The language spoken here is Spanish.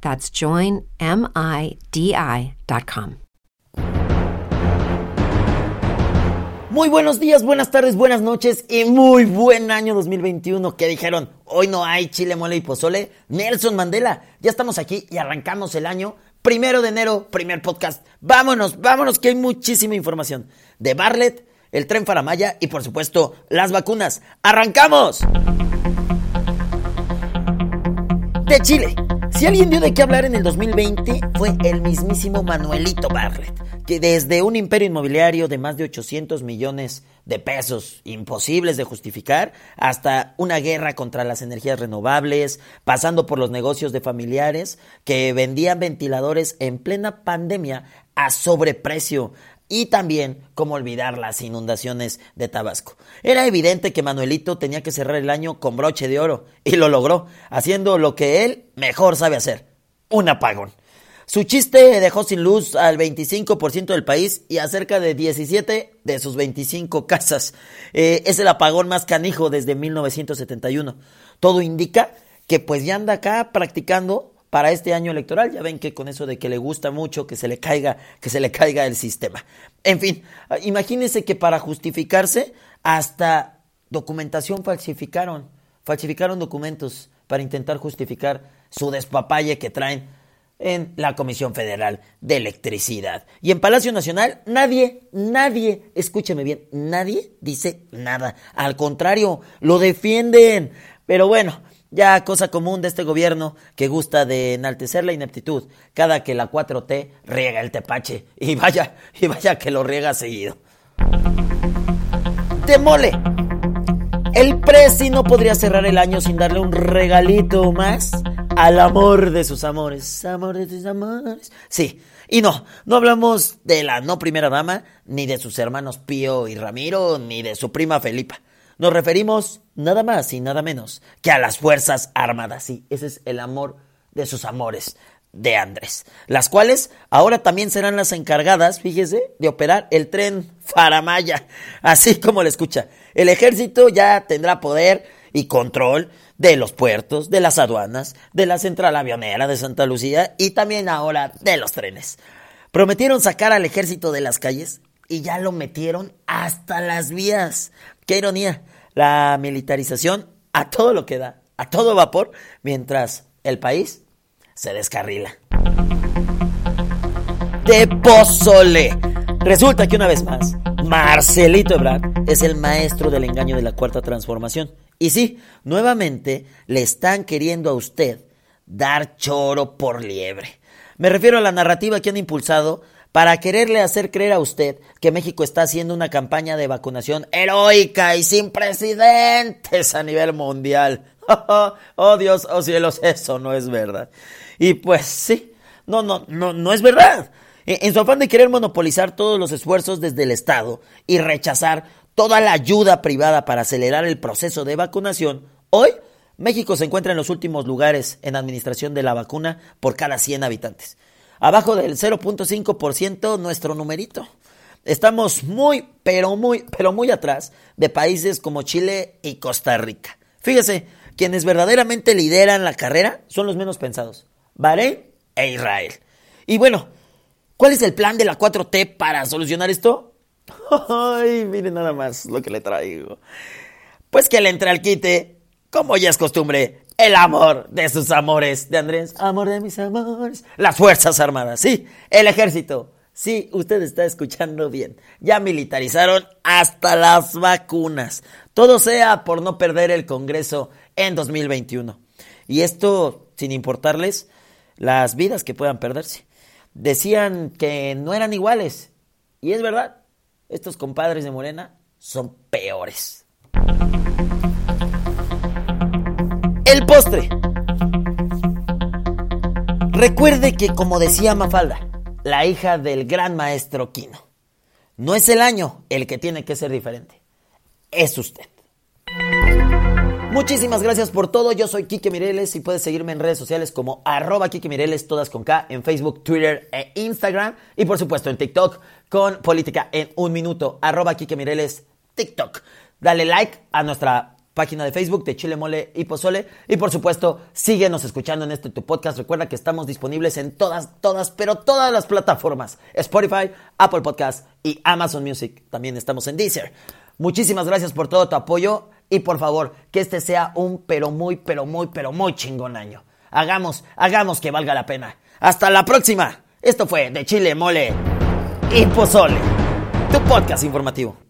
That's joinmidi.com. Muy buenos días, buenas tardes, buenas noches y muy buen año 2021 que dijeron, hoy no hay chile, mole y pozole. Nelson Mandela, ya estamos aquí y arrancamos el año. Primero de enero, primer podcast. Vámonos, vámonos que hay muchísima información. De Barlet, el tren Faramaya y por supuesto las vacunas. ¡Arrancamos! De Chile. Si alguien dio de qué hablar en el 2020 fue el mismísimo Manuelito Barlet, que desde un imperio inmobiliario de más de 800 millones de pesos, imposibles de justificar, hasta una guerra contra las energías renovables, pasando por los negocios de familiares que vendían ventiladores en plena pandemia a sobreprecio, y también cómo olvidar las inundaciones de Tabasco. Era evidente que Manuelito tenía que cerrar el año con broche de oro y lo logró, haciendo lo que él mejor sabe hacer, un apagón. Su chiste dejó sin luz al 25% del país y a cerca de 17 de sus 25 casas. Eh, es el apagón más canijo desde 1971. Todo indica que pues ya anda acá practicando para este año electoral. Ya ven que con eso de que le gusta mucho que se le caiga, que se le caiga el sistema. En fin, imagínense que para justificarse hasta documentación falsificaron, falsificaron documentos para intentar justificar su despapalle que traen en la Comisión Federal de Electricidad. Y en Palacio Nacional nadie, nadie, escúcheme bien, nadie dice nada. Al contrario, lo defienden. Pero bueno, ya cosa común de este gobierno que gusta de enaltecer la ineptitud cada que la 4T riega el tepache. Y vaya, y vaya que lo riega seguido. Demole. El Prezi no podría cerrar el año sin darle un regalito más al amor de sus amores. Amor de sus amores. Sí, y no, no hablamos de la no primera dama, ni de sus hermanos Pío y Ramiro, ni de su prima Felipa. Nos referimos nada más y nada menos que a las Fuerzas Armadas. Sí, ese es el amor de sus amores de Andrés, las cuales ahora también serán las encargadas, fíjese, de operar el tren Faramaya, así como le escucha. El ejército ya tendrá poder y control de los puertos, de las aduanas, de la central avionera de Santa Lucía y también ahora de los trenes. Prometieron sacar al ejército de las calles y ya lo metieron hasta las vías. Qué ironía la militarización a todo lo que da, a todo vapor, mientras el país se descarrila. De pozole. Resulta que una vez más, Marcelito Ebrard es el maestro del engaño de la cuarta transformación. Y sí, nuevamente le están queriendo a usted dar choro por liebre. Me refiero a la narrativa que han impulsado para quererle hacer creer a usted que México está haciendo una campaña de vacunación heroica y sin precedentes a nivel mundial. oh Dios, oh cielos, eso no es verdad. Y pues sí, no, no, no, no es verdad. En su afán de querer monopolizar todos los esfuerzos desde el Estado y rechazar toda la ayuda privada para acelerar el proceso de vacunación, hoy México se encuentra en los últimos lugares en administración de la vacuna por cada 100 habitantes abajo del 0.5% nuestro numerito. Estamos muy, pero muy, pero muy atrás de países como Chile y Costa Rica. Fíjese, quienes verdaderamente lideran la carrera son los menos pensados, Bahrein e Israel. Y bueno, ¿cuál es el plan de la 4T para solucionar esto? Ay, miren nada más lo que le traigo. Pues que le entre al quite, como ya es costumbre, el amor de sus amores de Andrés. Amor de mis amores. Las Fuerzas Armadas, sí. El ejército. Sí, usted está escuchando bien. Ya militarizaron hasta las vacunas. Todo sea por no perder el Congreso en 2021. Y esto sin importarles las vidas que puedan perderse. Decían que no eran iguales. Y es verdad, estos compadres de Morena son peores. El postre. Recuerde que, como decía Mafalda, la hija del gran maestro Quino, no es el año el que tiene que ser diferente, es usted. Muchísimas gracias por todo. Yo soy Kike Mireles y puedes seguirme en redes sociales como arroba Kike Mireles, todas con K, en Facebook, Twitter e Instagram. Y por supuesto en TikTok con Política en un minuto, arroba Kike Mireles, TikTok. Dale like a nuestra página de Facebook de Chile Mole y Pozole. Y por supuesto, síguenos escuchando en este tu podcast. Recuerda que estamos disponibles en todas, todas, pero todas las plataformas. Spotify, Apple Podcast y Amazon Music. También estamos en Deezer. Muchísimas gracias por todo tu apoyo y por favor, que este sea un pero muy, pero muy, pero muy chingón año. Hagamos, hagamos que valga la pena. Hasta la próxima. Esto fue de Chile Mole y Pozole, tu podcast informativo.